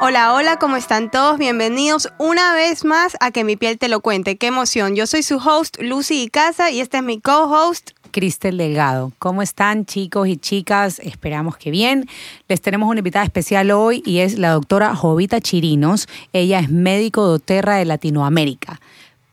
Hola, hola, ¿cómo están todos? Bienvenidos una vez más a Que mi piel te lo cuente. Qué emoción. Yo soy su host, Lucy Icaza, y este es mi co-host, Cristel Delgado. ¿Cómo están chicos y chicas? Esperamos que bien. Les tenemos una invitada especial hoy y es la doctora Jovita Chirinos. Ella es médico doTERRA de Latinoamérica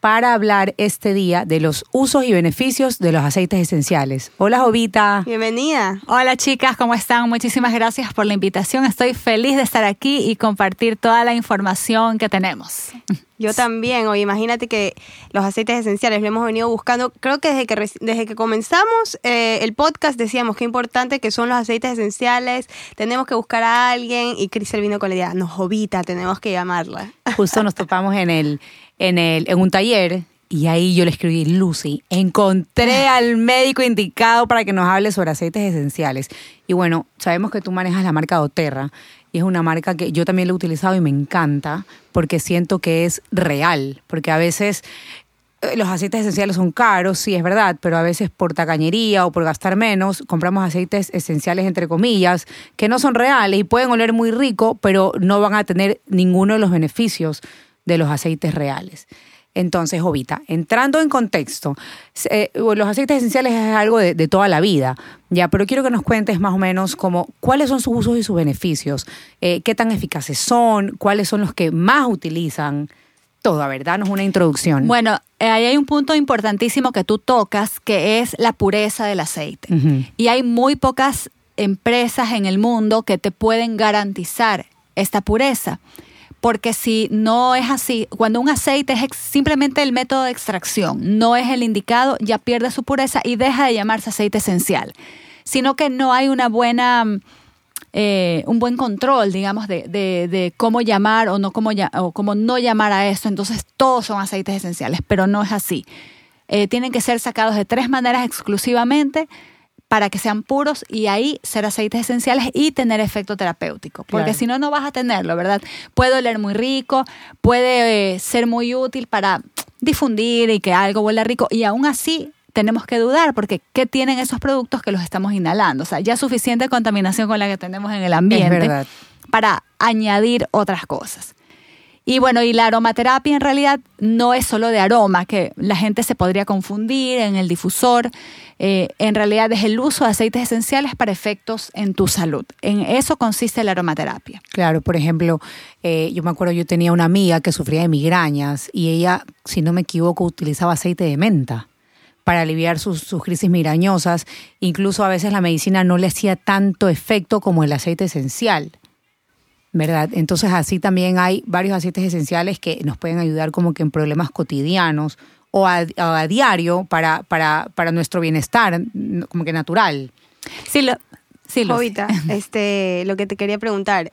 para hablar este día de los usos y beneficios de los aceites esenciales. Hola Jovita. Bienvenida. Hola chicas, ¿cómo están? Muchísimas gracias por la invitación. Estoy feliz de estar aquí y compartir toda la información que tenemos. Yo también, oye, imagínate que los aceites esenciales lo hemos venido buscando, creo que desde que, desde que comenzamos eh, el podcast decíamos qué importante que son los aceites esenciales, tenemos que buscar a alguien y Crisel vino con la idea, no, Jovita, tenemos que llamarla. Justo nos topamos en el, en, el, en un taller y ahí yo le escribí, Lucy, encontré al médico indicado para que nos hable sobre aceites esenciales. Y bueno, sabemos que tú manejas la marca doTERRA y es una marca que yo también la he utilizado y me encanta porque siento que es real, porque a veces eh, los aceites esenciales son caros, sí es verdad, pero a veces por tacañería o por gastar menos compramos aceites esenciales entre comillas que no son reales y pueden oler muy rico, pero no van a tener ninguno de los beneficios de los aceites reales. Entonces, Jovita, entrando en contexto, eh, los aceites esenciales es algo de, toda la vida, ya, pero quiero que nos cuentes más o menos como cuáles son sus usos y sus beneficios, eh, qué tan eficaces son, cuáles son los que más utilizan. Todo, a ver, danos una introducción. Bueno, eh, ahí hay un punto importantísimo que tú tocas, que es la pureza del aceite. Y hay muy pocas empresas en el mundo que te pueden garantizar esta pureza porque si no es así, cuando un aceite es simplemente el método de extracción, no es el indicado, ya pierde su pureza y deja de llamarse aceite esencial, sino que no hay una buena... Eh, un buen control, digamos, de, cómo llamar o no cómo, o cómo no llamar a eso. Entonces, todos son aceites esenciales, pero no es así. Eh, tienen que ser sacados de tres maneras exclusivamente para que sean puros y ahí ser aceites esenciales y tener efecto terapéutico. Porque si no, no vas a tenerlo, ¿verdad? Puede oler muy rico, puede eh, ser muy útil para difundir y que algo huela rico y aún así tenemos que dudar porque ¿qué tienen esos productos que los estamos inhalando? O sea, ya suficiente contaminación con la que tenemos en el ambiente para añadir otras cosas. Y bueno, y la aromaterapia en realidad no es solo de aroma, que la gente se podría confundir en el difusor. Eh, en realidad es el uso de aceites esenciales para efectos en tu salud. En eso consiste la aromaterapia. Claro, por ejemplo, eh, yo me acuerdo, yo tenía una amiga que sufría de migrañas y ella, si no me equivoco, utilizaba aceite de menta para aliviar sus, sus, crisis migrañosas. Incluso a veces la medicina no le hacía tanto efecto como el aceite esencial. ¿Verdad? Entonces así también hay varios aceites esenciales que nos pueden ayudar como que en problemas cotidianos o a, diario para, para, para, nuestro bienestar, como que natural. Sí, lo, sí lo este, lo que te quería preguntar,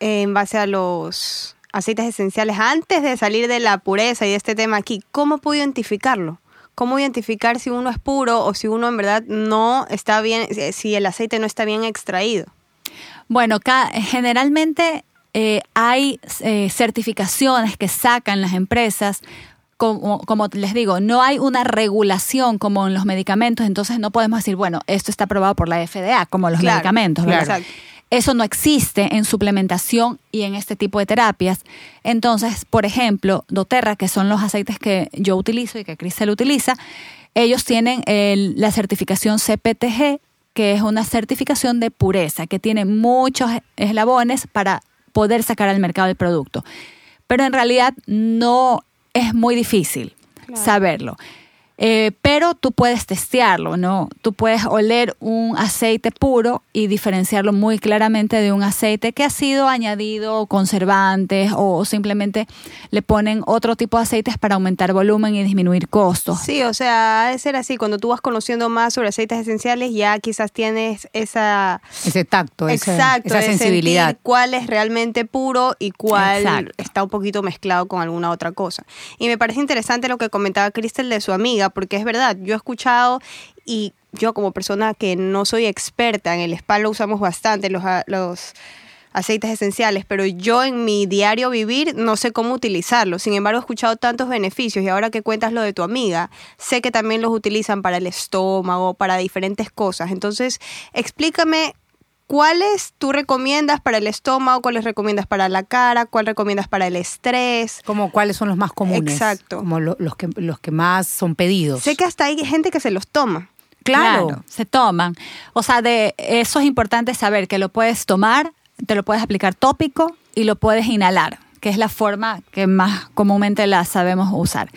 en base a los aceites esenciales, antes de salir de la pureza y de este tema aquí, ¿cómo puedo identificarlo? ¿Cómo identificar si uno es puro o si uno en verdad no está bien, si el aceite no está bien extraído? Bueno, generalmente eh, hay eh, certificaciones que sacan las empresas. Como, les digo, no hay una regulación como en los medicamentos, entonces no podemos decir, bueno, esto está aprobado por la FDA, como los medicamentos. Eso no existe en suplementación y en este tipo de terapias. Entonces, por ejemplo, doTERRA, que son los aceites que yo utilizo y que Cristel utiliza, ellos tienen la certificación CPTG, que es una certificación de pureza, que tiene muchos eslabones para poder sacar al mercado el producto. Pero en realidad no es muy difícil saberlo. Eh, pero tú puedes testearlo, ¿no? Tú puedes oler un aceite puro y diferenciarlo muy claramente de un aceite que ha sido añadido conservantes o simplemente le ponen otro tipo de aceites para aumentar volumen y disminuir costos. Sí, o sea, de ser así, cuando tú vas conociendo más sobre aceites esenciales, ya quizás tienes esa... Ese tacto, exacto, esa sensibilidad. cuál es realmente puro y cuál está un poquito mezclado con alguna otra cosa. Y me parece interesante lo que comentaba Cristel de su amiga, porque es verdad, yo he escuchado y yo como persona que no soy experta en el spa lo usamos bastante, los, los aceites esenciales, pero yo en mi diario vivir no sé cómo utilizarlos. Sin embargo, he escuchado tantos beneficios y ahora que cuentas lo de tu amiga, sé que también los utilizan para el estómago, para diferentes cosas. Entonces, explícame ¿Cuáles tú recomiendas para el estómago? ¿Cuáles recomiendas para la cara? ¿Cuál recomiendas para el estrés? Como cuáles son los más comunes. Exacto. Como los, que, los que más son pedidos. Sé que hasta hay gente que se los toma. Claro. se toman. O sea, de eso es importante saber que lo puedes tomar, te lo puedes aplicar tópico y lo puedes inhalar, que es la forma que más comúnmente la sabemos usar.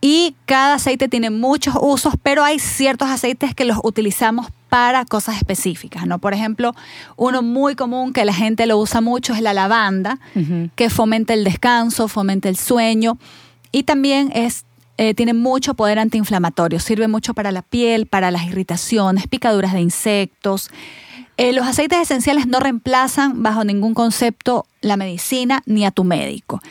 Y cada aceite tiene muchos usos, pero hay ciertos aceites que los utilizamos para cosas específicas, ¿no? Por ejemplo, uno muy común que la gente lo usa mucho es la lavanda, que fomenta el descanso, fomenta el sueño y también es eh, tiene mucho poder antiinflamatorio, sirve mucho para la piel, para las irritaciones, picaduras de insectos. Eh, los aceites esenciales no reemplazan bajo ningún concepto la medicina ni a tu médico,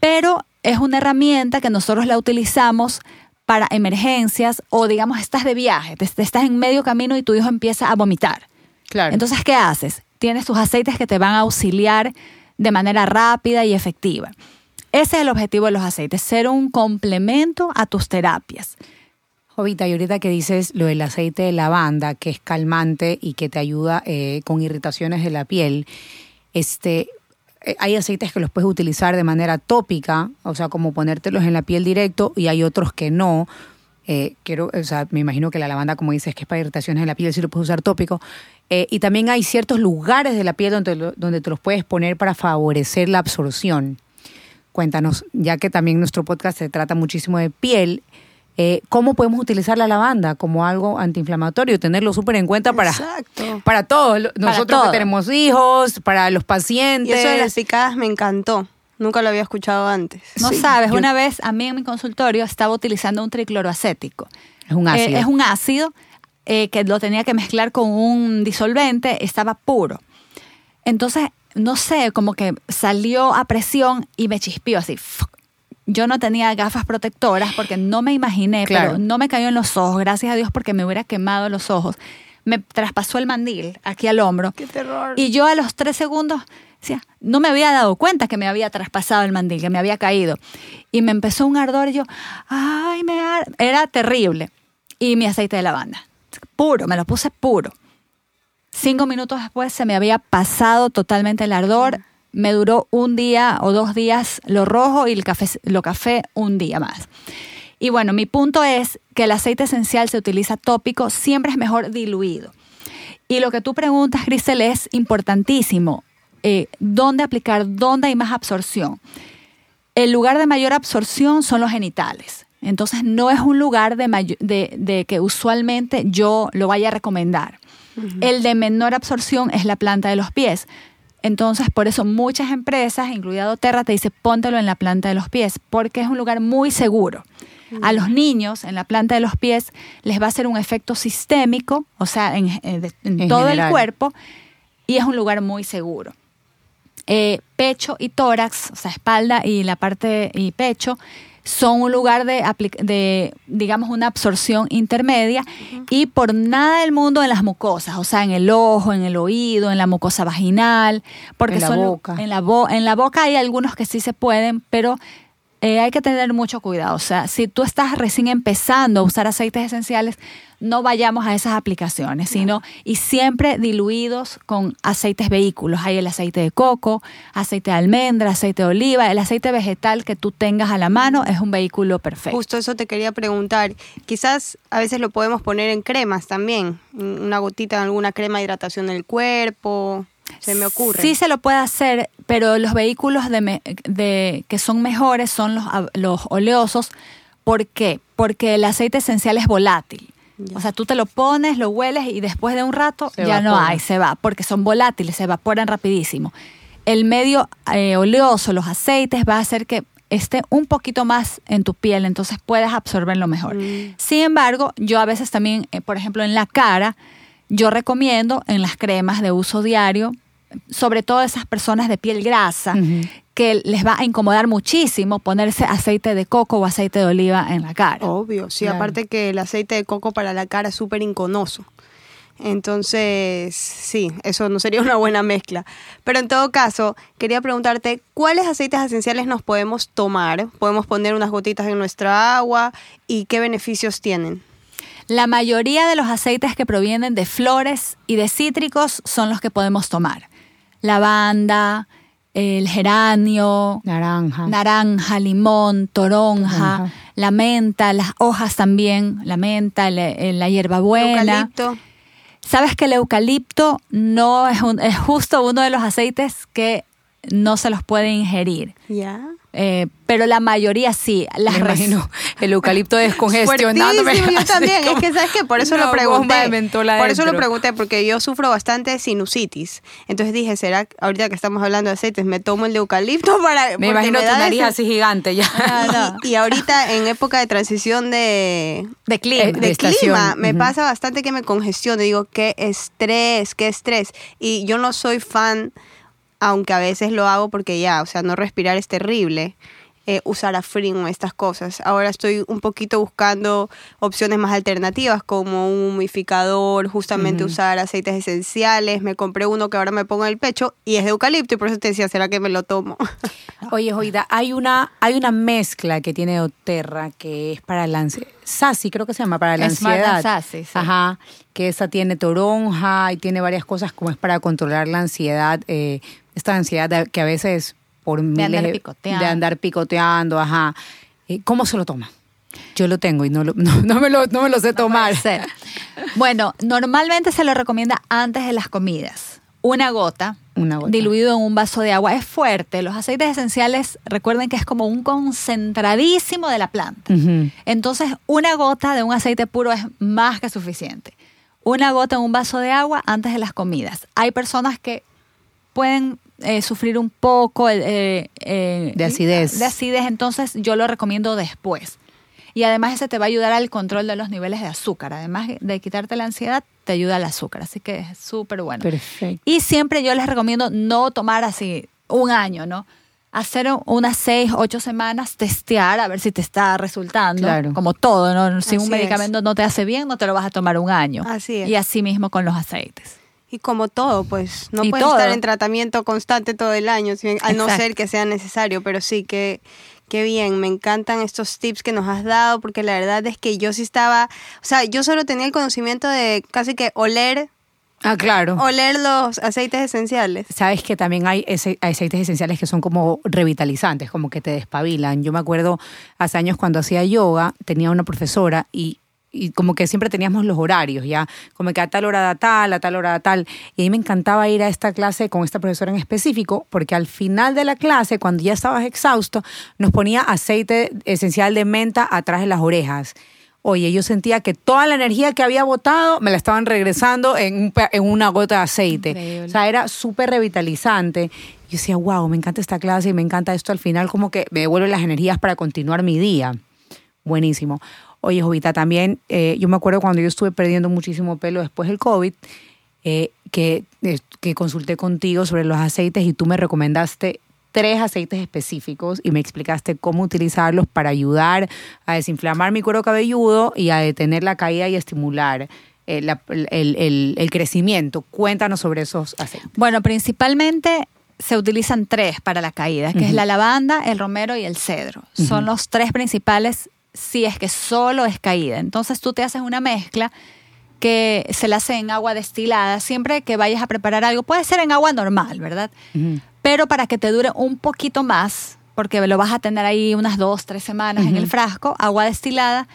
pero es una herramienta que nosotros la utilizamos para emergencias o digamos estás de viaje, estás en medio camino y tu hijo empieza a vomitar. Claro. Entonces, ¿qué haces? Tienes tus aceites que te van a auxiliar de manera rápida y efectiva. Ese es el objetivo de los aceites, ser un complemento a tus terapias. Jovita, y ahorita que dices lo del aceite de lavanda, que es calmante y que te ayuda eh, con irritaciones de la piel, este, hay aceites que los puedes utilizar de manera tópica, o sea, como ponértelos en la piel directo, y hay otros que no. Eh, quiero, o sea, me imagino que la lavanda, como dices, que es para irritaciones en la piel, sí lo puedes usar tópico. Eh, y también hay ciertos lugares de la piel donde, donde te los puedes poner para favorecer la absorción. Cuéntanos, ya que también nuestro podcast se trata muchísimo de piel, eh, cómo podemos utilizar la lavanda como algo antiinflamatorio, tenerlo súper en cuenta para, para todos, nosotros que tenemos hijos, para los pacientes. Y eso de las picadas me encantó. Nunca lo había escuchado antes. No sabes, una vez a mí en mi consultorio estaba utilizando un tricloroacético. Es un ácido. Eh, es un ácido eh, que lo tenía que mezclar con un disolvente, estaba puro. Entonces, no sé, como que salió a presión y me chispió así yo no tenía gafas protectoras porque no me imaginé, pero no me cayó en los ojos, gracias a Dios porque me hubiera quemado los ojos. Me traspasó el mandil aquí al hombro. ¡Qué terror! Y yo a los tres segundos decía, no me había dado cuenta que me había traspasado el mandil, que me había caído. Y me empezó un ardor y yo, ay, me era terrible. Y mi aceite de lavanda, puro, me lo puse puro. Cinco minutos después se me había pasado totalmente el ardor me duró un día o dos días lo rojo y el café, lo café un día más. Y bueno, mi punto es que el aceite esencial se utiliza tópico, siempre es mejor diluido. Y lo que tú preguntas, Grisel, es importantísimo. Eh, ¿Dónde aplicar? ¿Dónde hay más absorción? El lugar de mayor absorción son los genitales. Entonces no es un lugar de, que usualmente yo lo vaya a recomendar. El de menor absorción es la planta de los pies. Entonces, por eso muchas empresas, incluida doTERRA, te dice póntelo en la planta de los pies, porque es un lugar muy seguro. A los niños en la planta de los pies les va a hacer un efecto sistémico, o sea, en, todo el cuerpo, y es un lugar muy seguro. Eh, pecho y tórax, o sea, espalda y la parte y pecho, son un lugar de, de digamos, una absorción intermedia y por nada del mundo en las mucosas, o sea, en el ojo, en el oído, en la mucosa vaginal, porque en la boca. En la, en la boca hay algunos que sí se pueden, pero eh, hay que tener mucho cuidado. O sea, si tú estás recién empezando a usar aceites esenciales, no vayamos a esas aplicaciones, sino y siempre diluidos con aceites vehículos. Hay el aceite de coco, aceite de almendra, aceite de oliva, el aceite vegetal que tú tengas a la mano es un vehículo perfecto. Justo eso te quería preguntar. Quizás a veces lo podemos poner en cremas también, una gotita en alguna crema de hidratación del cuerpo. Se me ocurre. Sí se lo puede hacer, pero los vehículos de, que son mejores son los, los oleosos ¿Por qué? Porque el aceite esencial es volátil. O sea, tú te lo pones, lo hueles y después de un rato ya no hay, se va, porque son volátiles, se evaporan rapidísimo. El medio eh, oleoso, los aceites, va a hacer que esté un poquito más en tu piel, entonces puedes absorberlo mejor. Mm. Sin embargo, yo a veces también, eh, por ejemplo, en la cara, yo recomiendo en las cremas de uso diario, sobre todo esas personas de piel grasa, que les va a incomodar muchísimo ponerse aceite de coco o aceite de oliva en la cara. Obvio, sí, aparte que el aceite de coco para la cara es súper inconoso. Entonces, sí, eso no sería una buena mezcla. Pero en todo caso, quería preguntarte, ¿cuáles aceites esenciales nos podemos tomar? ¿Podemos poner unas gotitas en nuestra agua? ¿Y qué beneficios tienen? La mayoría de los aceites que provienen de flores y de cítricos son los que podemos tomar. Lavanda, el geranio, naranja, naranja limón, toronja, la menta, las hojas también, la menta, la hierbabuena. Eucalipto. Sabes que el eucalipto no es, es justo uno de los aceites que no se los puede ingerir. Ya. Eh, pero la mayoría sí. Las imagino el eucalipto descongestionándome. yo también. Es que, ¿sabes qué? Por eso lo pregunté. Por eso lo pregunté, porque yo sufro bastante sinusitis. Entonces dije, ¿será ahorita que estamos hablando de aceites, me tomo el de eucalipto para. Me imagino tu nariz así gigante ya. Ah, y, ahorita en época de transición de, de clima, de, clima me pasa bastante que me congestione. Digo, qué estrés, qué estrés. Y yo no soy fan aunque a veces lo hago porque ya, o sea, no respirar es terrible. Eh, usar afrin o estas cosas. Ahora estoy un poquito buscando opciones más alternativas como un humificador, justamente usar aceites esenciales. Me compré uno que ahora me pongo en el pecho y es de eucalipto y por eso te decía, ¿será que me lo tomo? Oye, Joida, hay una, hay una mezcla que tiene Oterra que es para la ansiedad. Sassy, creo que se llama, para la ansiedad. Sassy, sí. Ajá, que esa tiene toronja y tiene varias cosas como es para controlar la ansiedad, eh, esta ansiedad que a veces por de andar picoteando. De andar picoteando, ajá. Eh, ¿Cómo se lo toma? Yo lo tengo y no, no, me, lo, no me lo sé tomar. bueno, normalmente se lo recomienda antes de las comidas. Una gota, Una diluido en un vaso de agua. Es fuerte. Los aceites esenciales, recuerden que es como un concentradísimo de la planta. Entonces, una gota de un aceite puro es más que suficiente. Una gota en un vaso de agua antes de las comidas. Hay personas que pueden eh, sufrir un poco eh, eh, de acidez. De acidez, entonces yo lo recomiendo después. Y además ese te va a ayudar al control de los niveles de azúcar. Además de quitarte la ansiedad, te ayuda al azúcar. Así que es súper bueno. Perfecto. Y siempre yo les recomiendo no tomar así un año, ¿no? Hacer unas seis, ocho semanas, testear a ver si te está resultando. Claro. Como todo, ¿no? Si un medicamento no te hace bien, no te lo vas a tomar un año. Así es. Y así mismo con los aceites. Y como todo, pues no puedes estar en tratamiento constante todo el año, a no ser que sea necesario, pero sí que qué bien, me encantan estos tips que nos has dado, porque la verdad es que yo sí estaba, o sea, yo solo tenía el conocimiento de casi que oler Ah, claro. Oler los aceites esenciales. Sabes que también hay aceites esenciales que son como revitalizantes, como que te despabilan. Yo me acuerdo hace años cuando hacía yoga, tenía una profesora y y como que siempre teníamos los horarios, ya, como que a tal hora da tal, a tal hora da tal. Y a mí me encantaba ir a esta clase con esta profesora en específico, porque al final de la clase, cuando ya estabas exhausto, nos ponía aceite esencial de menta atrás de las orejas. Oye, yo sentía que toda la energía que había botado me la estaban regresando en, en una gota de aceite. O sea, era súper revitalizante. Yo decía, wow, me encanta esta clase y me encanta esto al final, como que me devuelve las energías para continuar mi día. Buenísimo. Oye, Jovita, también eh, yo me acuerdo cuando yo estuve perdiendo muchísimo pelo después del COVID, eh, que, eh, que consulté contigo sobre los aceites y tú me recomendaste tres aceites específicos y me explicaste cómo utilizarlos para ayudar a desinflamar mi cuero cabelludo y a detener la caída y estimular el, el, el, crecimiento. Cuéntanos sobre esos aceites. Bueno, principalmente se utilizan tres para la caída, que es la lavanda, el romero y el cedro. Son los tres principales si es que solo es caída. Entonces tú te haces una mezcla que se la hace en agua destilada, siempre que vayas a preparar algo, puede ser en agua normal, ¿verdad? Pero para que te dure un poquito más, porque lo vas a tener ahí unas dos, tres semanas en el frasco, agua destilada,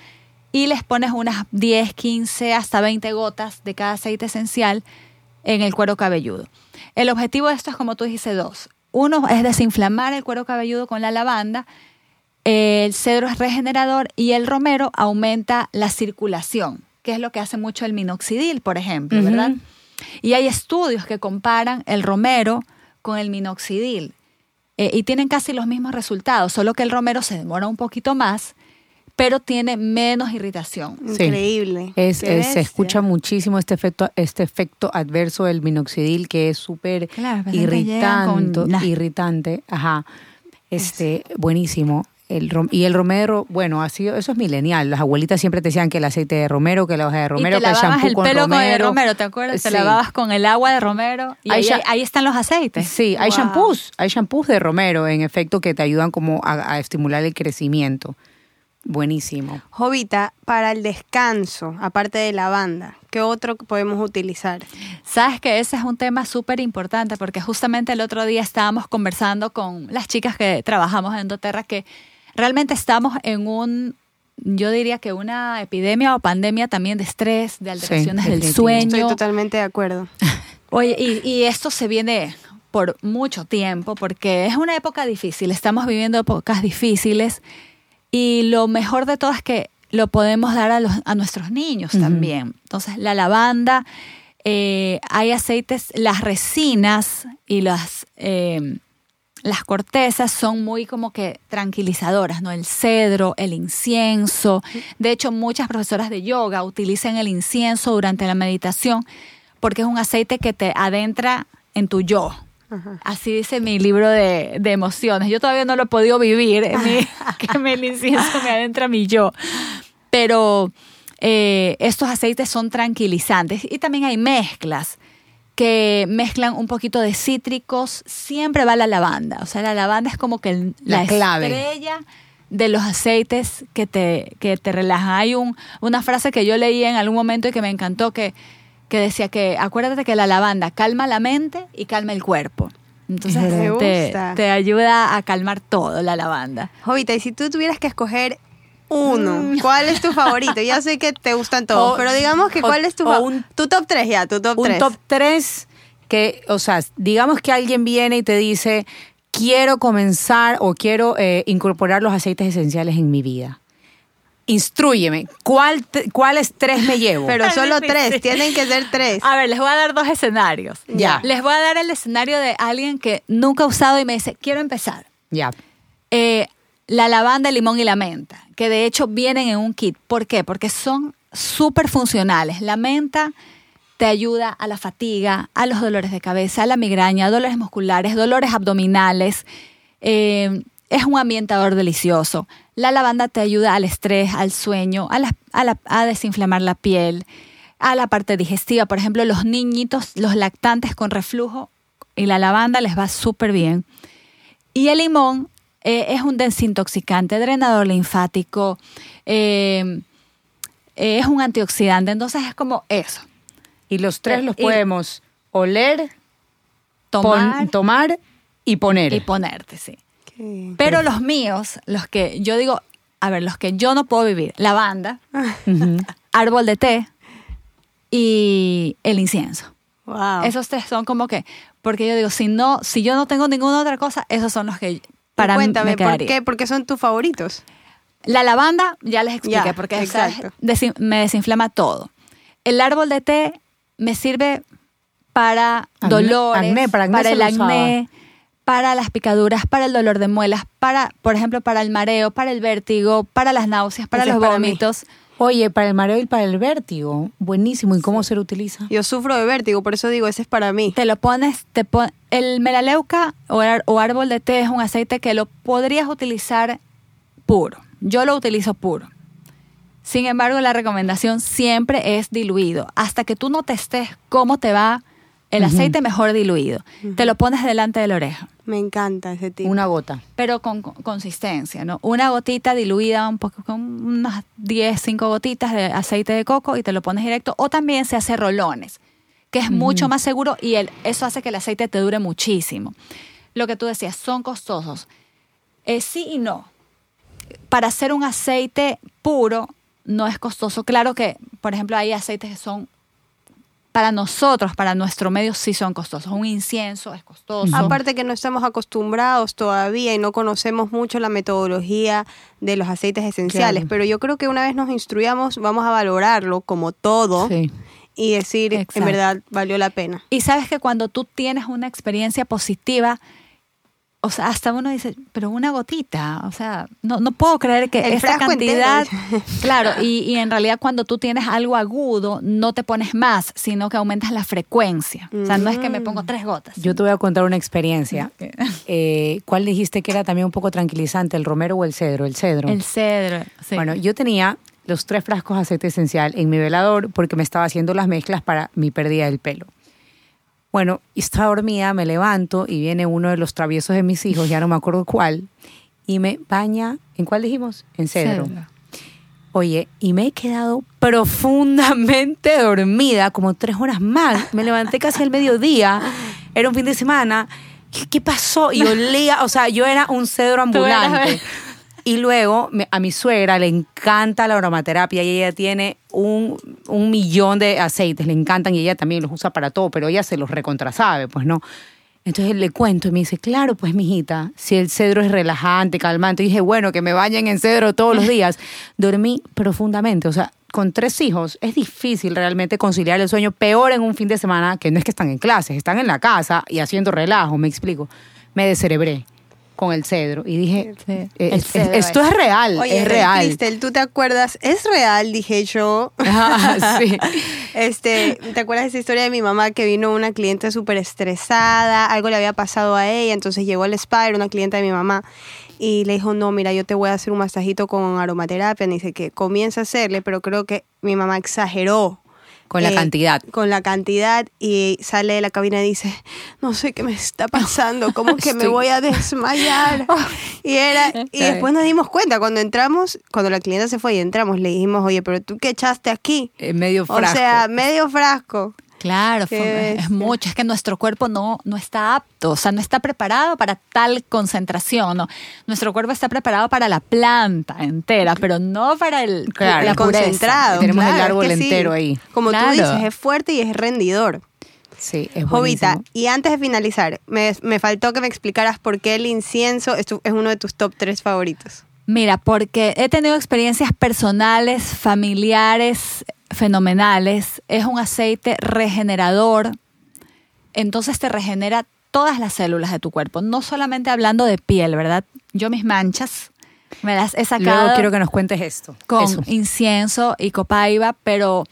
y les pones unas 10, 15, hasta 20 gotas de cada aceite esencial en el cuero cabelludo. El objetivo de esto es, como tú dijiste, dos. Uno es desinflamar el cuero cabelludo con la lavanda el cedro es regenerador y el romero aumenta la circulación, que es lo que hace mucho el minoxidil, por ejemplo, ¿verdad? Y hay estudios que comparan el romero con el minoxidil eh, y tienen casi los mismos resultados, solo que el romero se demora un poquito más, pero tiene menos irritación. Increíble. se escucha muchísimo este efecto, este efecto adverso del minoxidil que es súper irritante, irritante. Ajá. Este, buenísimo. El y el romero, bueno, ha sido, eso es milenial. Las abuelitas siempre te decían que el aceite de romero, que la hoja de romero, que el shampoo el pelo con, el romero, ¿te acuerdas? Te lavabas con el agua de romero y ahí, están los aceites. Sí, hay shampoos, hay shampoos de romero, en efecto, que te ayudan como a, estimular el crecimiento. Buenísimo. Jovita, para el descanso, aparte de lavanda, ¿qué otro podemos utilizar? Sabes que ese es un tema súper importante porque justamente el otro día estábamos conversando con las chicas que trabajamos en doTERRA que realmente estamos en un, yo diría que una epidemia o pandemia también de estrés, de alteraciones del sueño. Estoy totalmente de acuerdo. Oye, y, y esto se viene por mucho tiempo porque es una época difícil, estamos viviendo épocas difíciles y lo mejor de todo es que lo podemos dar a, los, a nuestros niños también. Entonces, la lavanda, eh, hay aceites, las resinas y las... Eh, las cortezas son muy como que tranquilizadoras, ¿no? El cedro, el incienso. De hecho, muchas profesoras de yoga utilizan el incienso durante la meditación porque es un aceite que te adentra en tu yo. Así dice mi libro de, emociones. Yo todavía no lo he podido vivir, que me, el incienso me adentra mi yo. Pero eh, estos aceites son tranquilizantes y también hay mezclas que mezclan un poquito de cítricos, siempre va la lavanda. O sea, la lavanda es como que la, estrella de los aceites que te, que te relajan. Hay un, una frase que yo leí en algún momento y que me encantó que, que decía que acuérdate que la lavanda calma la mente y calma el cuerpo. Entonces te, te, ayuda a calmar todo la lavanda. Jovita, y si tú tuvieras que escoger uno. Mm. ¿Cuál es tu favorito? Ya sé que te gustan todos, pero digamos que cuál es tu un, tu top 3 ya, tu top 3. Un top 3 que, o sea, digamos que alguien viene y te dice, quiero comenzar o quiero eh, incorporar los aceites esenciales en mi vida. Instruyeme, ¿cuál ¿cuáles tres me llevo? Pero solo tres, tienen que ser tres. A ver, les voy a dar dos escenarios. Ya. Les voy a dar el escenario de alguien que nunca ha usado y me dice, quiero empezar. Ya. Eh, la lavanda, el limón y la menta, que de hecho vienen en un kit. ¿Por qué? Porque son súper funcionales. La menta te ayuda a la fatiga, a los dolores de cabeza, a la migraña, dolores musculares, dolores abdominales. Eh, es un ambientador delicioso. La lavanda te ayuda al estrés, al sueño, a, a desinflamar la piel, a la parte digestiva. Por ejemplo, los niñitos, los lactantes con reflujo y la lavanda les va súper bien. Y el limón eh, es un desintoxicante, drenador linfático, eh, eh, es un antioxidante, entonces es como eso. Y los tres los podemos oler, tomar, tomar y poner. Y ponerte, sí. Pero los míos, los que yo digo, a ver, los que yo no puedo vivir, lavanda, árbol de té y el incienso. Wow. Esos tres son como que, porque yo digo, si no, si yo no tengo ninguna otra cosa, esos son los que para Cuéntame, ¿por qué? ¿por son tus favoritos? La lavanda, ya les expliqué, porque me desinflama todo. El árbol de té me sirve para dolores, para, el acné, para las picaduras, para el dolor de muelas, para, por ejemplo, para el mareo, para el vértigo, para las náuseas, para los vómitos. Oye, para el mareo y para el vértigo, buenísimo. ¿Y cómo se lo utiliza? Yo sufro de vértigo, por eso digo, ese es para mí. Te lo pones, te el melaleuca o, o árbol de té es un aceite que lo podrías utilizar puro. Yo lo utilizo puro. Sin embargo, la recomendación siempre es diluido. Hasta que tú no testes cómo te va el aceite mejor diluido. Te lo pones delante de la oreja. Me encanta ese tipo. Una gota. Pero con, consistencia, ¿no? Una gotita diluida un poco, con unas 10, 5 gotitas de aceite de coco y te lo pones directo. O también se hace rolones, que es mucho más seguro y el, eso hace que el aceite te dure muchísimo. Lo que tú decías, son costosos. Eh, sí y no. Para hacer un aceite puro no es costoso. Claro que, por ejemplo, hay aceites que son para nosotros, para nuestro medio, sí son costosos. Un incienso es costoso. Aparte que no estamos acostumbrados todavía y no conocemos mucho la metodología de los aceites esenciales, pero yo creo que una vez nos instruyamos vamos a valorarlo como todo. Y decir, en verdad, valió la pena. Y sabes que cuando tú tienes una experiencia positiva, o sea, hasta uno dice, pero una gotita, o sea, no, no puedo creer que esa cantidad, claro, y, y, en realidad cuando tú tienes algo agudo, no te pones más, sino que aumentas la frecuencia. O sea, no es que me pongo tres gotas. Yo te voy a contar una experiencia. Eh, ¿Cuál dijiste que era también un poco tranquilizante, el romero o el cedro? El cedro. El cedro, sí. Bueno, yo tenía los tres frascos de aceite esencial en mi velador porque me estaba haciendo las mezclas para mi pérdida del pelo. Bueno, estaba dormida, me levanto y viene uno de los traviesos de mis hijos, ya no me acuerdo cuál, y me baña, ¿en cuál dijimos? En cedro. Oye, y me he quedado profundamente dormida, como tres horas más. Me levanté casi al mediodía, era un fin de semana. ¿Qué, pasó? Y olía, o sea, yo era un cedro ambulante. Y luego a mi suegra le encanta la aromaterapia y ella tiene un, un, millón de aceites, le encantan y ella también los usa para todo, pero ella se los recontrasabe, pues no. Entonces le cuento y me dice, claro, pues mijita, si el cedro es relajante, calmante, y dije, bueno, que me bañen en cedro todos los días. Dormí profundamente, o sea, con tres hijos es difícil realmente conciliar el sueño, peor en un fin de semana, que no es que están en clases, están en la casa y haciendo relajo, me explico. Me descerebré con el cedro y dije, eh, esto es real, es real. Cristel, ¿tú te acuerdas? Es real, dije yo. Ah, sí. este, ¿te acuerdas de esa historia de mi mamá que vino una cliente súper estresada, algo le había pasado a ella, entonces llegó al spa, era una cliente de mi mamá y le dijo, no, mira, yo te voy a hacer un masajito con aromaterapia, y dice que comienza a hacerle, pero creo que mi mamá exageró con la eh, cantidad. Con la cantidad y sale de la cabina y dice, no sé qué me está pasando, como que me voy a desmayar. y era y después nos dimos cuenta cuando entramos, cuando la clienta se fue y entramos, le dijimos, oye, pero tú qué echaste aquí? Eh, medio frasco. O sea, medio frasco. Claro, es mucho, es que nuestro cuerpo no, no está apto, o sea, no está preparado para tal concentración, ¿no? Nuestro cuerpo está preparado para la planta entera, pero no para el, concentrado. Tenemos el árbol entero ahí. Como tú dices, es fuerte y es rendidor. Sí, es Jovita, y antes de finalizar, me, me, faltó que me explicaras por qué el incienso es, es uno de tus top tres favoritos. Mira, porque he tenido experiencias personales, familiares, fenomenales. Es un aceite regenerador. Entonces te regenera todas las células de tu cuerpo. No solamente hablando de piel, ¿verdad? Yo mis manchas me las he sacado. Luego quiero que nos cuentes esto. Con incienso y copaiba, pero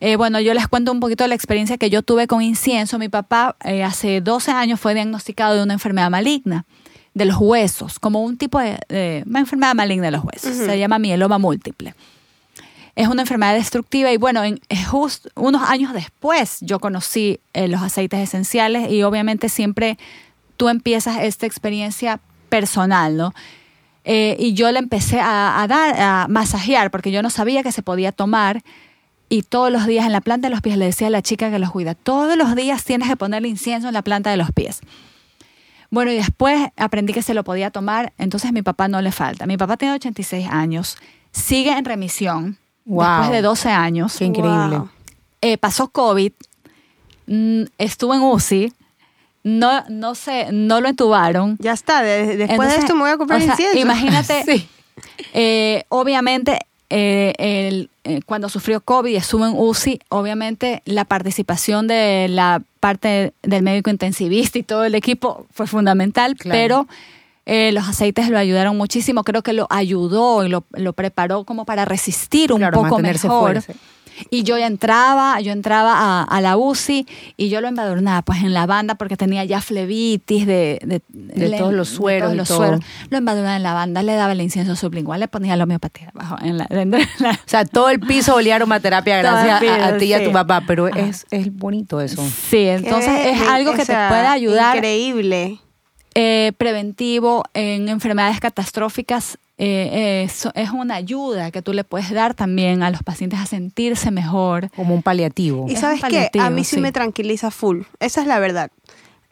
eh, bueno, yo les cuento un poquito de la experiencia que yo tuve con incienso. Mi papá eh, hace 12 años fue diagnosticado de una enfermedad maligna de los huesos, como un tipo de, una enfermedad maligna de los huesos. Se llama mieloma múltiple es una enfermedad destructiva y bueno, en, justo unos años después yo conocí eh, los aceites esenciales y obviamente siempre tú empiezas esta experiencia personal, ¿no? Eh, y yo le empecé a, dar, a masajear, porque yo no sabía que se podía tomar. Y todos los días en la planta de los pies le decía a la chica que los cuida, todos los días tienes que ponerle incienso en la planta de los pies. Bueno, y después aprendí que se lo podía tomar, entonces a mi papá no le falta. Mi papá tiene 86 años, sigue en remisión, después de 12 años. Qué increíble. Eh, pasó COVID, mm, estuvo en UCI, no, no sé, no lo entubaron. Ya está, después de esto me voy a comprar incienso. Imagínate, eh, obviamente, eh, cuando sufrió COVID y estuvo en UCI, obviamente la participación de la parte del médico intensivista y todo el equipo fue fundamental, pero eh, los aceites lo ayudaron muchísimo, creo que lo ayudó y lo, preparó como para resistir un poco mejor. Y yo ya entraba, yo entraba a, la UCI y yo lo embadurnaba pues en la banda porque tenía ya flebitis de, de, todos los sueros. los sueros. Lo embadurnaba en la banda, le daba el incienso sublingual, le ponía la homeopatía abajo. En la, o sea, todo el piso olía aromaterapia gracias a, ti y a tu papá, pero es, es bonito eso. Sí, entonces es algo que te puede ayudar. Increíble eh, preventivo en enfermedades catastróficas eh, es, una ayuda que tú le puedes dar también a los pacientes a sentirse mejor. Como un paliativo. Y sabes que a mí sí, me tranquiliza full. Esa es la verdad.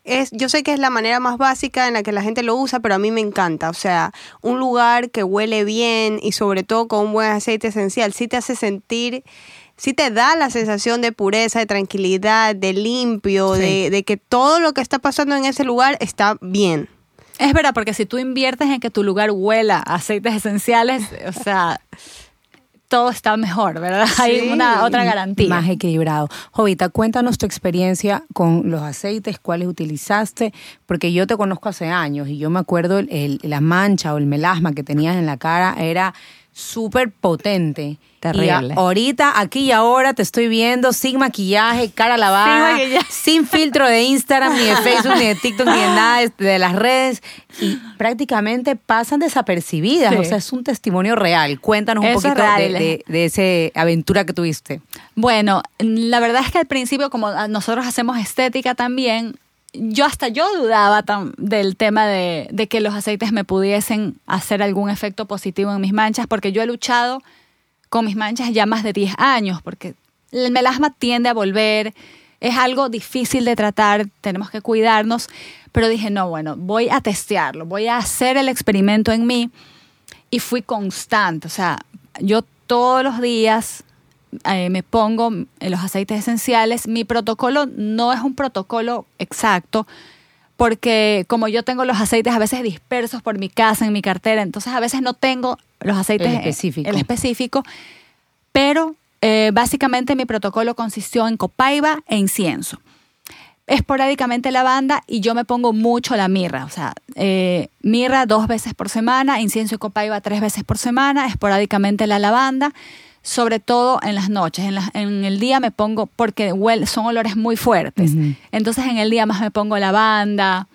Es, yo sé que es la manera más básica en la que la gente lo usa, pero a mí me encanta. O sea, un lugar que huele bien y sobre todo con un buen aceite esencial, sí te hace sentir sí te da la sensación de pureza, de tranquilidad, de limpio, de, de que todo lo que está pasando en ese lugar está bien. Es verdad, porque si tú inviertes en que tu lugar huela a aceites esenciales, o sea, todo está mejor, ¿verdad? Hay una otra garantía. Más equilibrado. Jovita, cuéntanos tu experiencia con los aceites, cuáles utilizaste, porque yo te conozco hace años y yo me acuerdo el, la mancha o el melasma que tenías en la cara era súper potente. Terrible. Y ahorita, aquí y ahora, te estoy viendo sin maquillaje, cara lavada, sin, filtro de Instagram, ni de Facebook, ni de TikTok, ni de nada de, las redes. Y prácticamente pasan desapercibidas. O sea, es un testimonio real. Cuéntanos un poquito de, de, esa aventura que tuviste. Bueno, la verdad es que al principio, como nosotros hacemos estética también, yo hasta yo dudaba del tema de, de, que los aceites me pudiesen hacer algún efecto positivo en mis manchas, porque yo he luchado con mis manchas ya más de 10 años, porque el melasma tiende a volver, es algo difícil de tratar, tenemos que cuidarnos, pero dije, no, bueno, voy a testearlo, voy a hacer el experimento en mí y fui constante, o sea, yo todos los días eh, me pongo los aceites esenciales. Mi protocolo no es un protocolo exacto porque como yo tengo los aceites a veces dispersos por mi casa, en mi cartera, entonces a veces no tengo los aceites el específico, pero eh, básicamente mi protocolo consistió en copaiba e incienso. Esporádicamente lavanda y yo me pongo mucho la mirra, o sea, eh, mirra dos veces por semana, incienso y copaiba tres veces por semana, esporádicamente la lavanda sobre todo en las noches. En, en el día me pongo, porque son olores muy fuertes. Entonces en el día más me pongo lavanda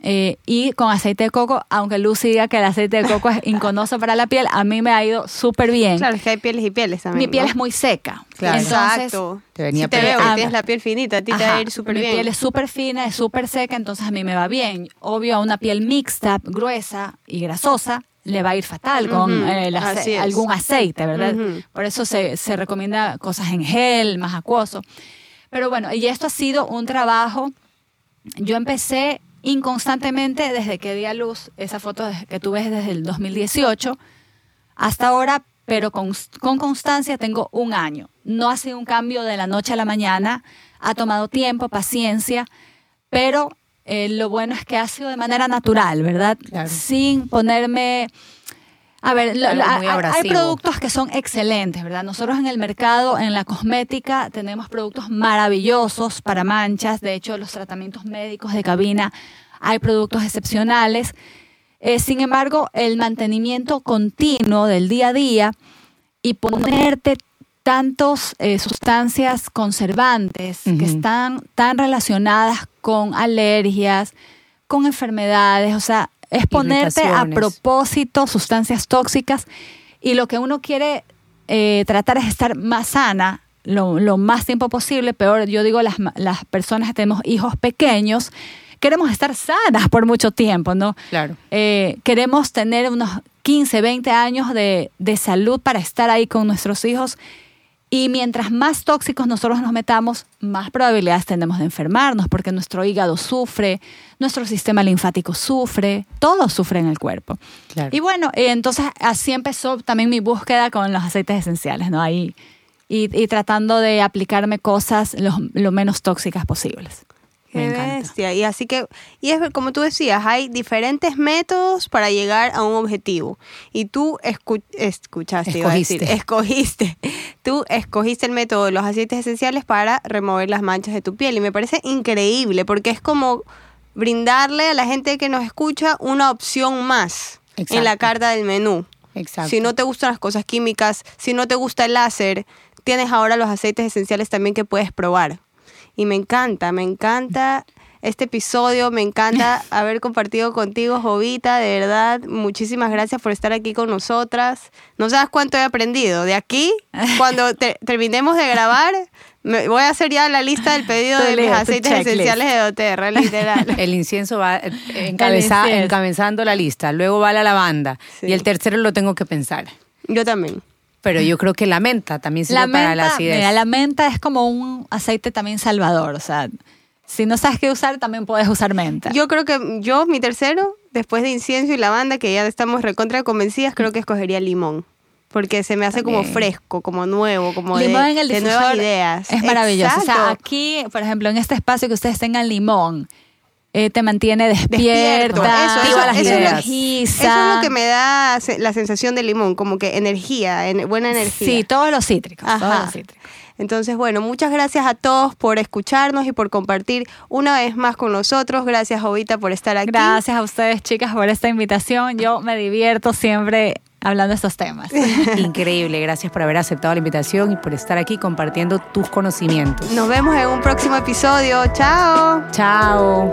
eh, y con aceite de coco, aunque Lucy diga que el aceite de coco es inconoso para la piel, a mí me ha ido súper bien. Claro, es que hay pieles y pieles también. Mi piel es muy seca. Claro. Exacto. Te venía si te veo tienes la piel finita, a ti te va a ir súper bien. Mi piel es súper fina, es súper seca, entonces a mí me va bien. Obvio, a una piel mixta, gruesa y grasosa, le va a ir fatal con eh, algún aceite, ¿verdad? Por eso se, se, recomienda cosas en gel, más acuoso. Pero bueno, y esto ha sido un trabajo. Yo empecé inconstantemente desde que di a luz esa foto que tú ves desde el 2018 hasta ahora, pero con, con constancia tengo un año. No ha sido un cambio de la noche a la mañana, ha tomado tiempo, paciencia, pero eh, lo bueno es que ha sido de manera natural, ¿verdad? Sin ponerme... A ver, hay, productos que son excelentes, ¿verdad? Nosotros en el mercado, en la cosmética, tenemos productos maravillosos para manchas. De hecho, los tratamientos médicos de cabina, hay productos excepcionales. Eh, sin embargo, el mantenimiento continuo del día a día y ponerte tantas eh, sustancias conservantes que están tan relacionadas con alergias, con enfermedades, o sea, es ponerte a propósito sustancias tóxicas y lo que uno quiere eh, tratar es estar más sana lo, más tiempo posible, peor, yo digo, las, las personas que tenemos hijos pequeños, queremos estar sanas por mucho tiempo, ¿no? Claro. Eh, queremos tener unos 15, 20 años de, de salud para estar ahí con nuestros hijos y mientras más tóxicos nosotros nos metamos, más probabilidades tenemos de enfermarnos, porque nuestro hígado sufre, nuestro sistema linfático sufre, todo sufre en el cuerpo. Y bueno, eh, entonces así empezó también mi búsqueda con los aceites esenciales, ¿no? Ahí, y, tratando de aplicarme cosas lo menos tóxicas posibles. Qué bestia. Y así que, y es como tú decías, hay diferentes métodos para llegar a un objetivo. Y tú escuchaste, escogiste. escogiste. Tú escogiste el método de los aceites esenciales para remover las manchas de tu piel. Y me parece increíble porque es como brindarle a la gente que nos escucha una opción más en la carta del menú. Exacto. Si no te gustan las cosas químicas, si no te gusta el láser, tienes ahora los aceites esenciales también que puedes probar y me encanta, me encanta este episodio, me encanta haber compartido contigo, Jovita, de verdad, muchísimas gracias por estar aquí con nosotras. No sabes cuánto he aprendido. De aquí, cuando terminemos de grabar, me, voy a hacer ya la lista del pedido de mis aceites esenciales de doTERRA, literal. El incienso va eh, encabezando la lista, luego va la lavanda y el tercero lo tengo que pensar. Yo también. Pero yo creo que la menta también sirve para la acidez. la menta es como un aceite también salvador, o sea, si no sabes qué usar, también puedes usar menta. Yo creo que yo, mi tercero, después de incienso y lavanda, que ya estamos recontra convencidas, creo que escogería limón. porque se me hace como fresco, como nuevo, como limón de, en el de nuevas ideas. Es maravilloso. O sea, aquí, por ejemplo, en este espacio que ustedes tengan limón, eh, te mantiene despierta, Eso, eso, las eso, energiza. eso es lo que me da la sensación de limón, como que energía, en- buena energía. Sí, todos los cítricos, todos Ajá. los cítricos. Entonces, bueno, muchas gracias a todos por escucharnos y por compartir una vez más con nosotros. Gracias, Jovita, por estar aquí. Gracias a ustedes, chicas, por esta invitación. Yo me divierto siempre hablando de estos temas. Increíble, gracias por haber aceptado la invitación y por estar aquí compartiendo tus conocimientos. Nos vemos en un próximo episodio. Chao. Chao.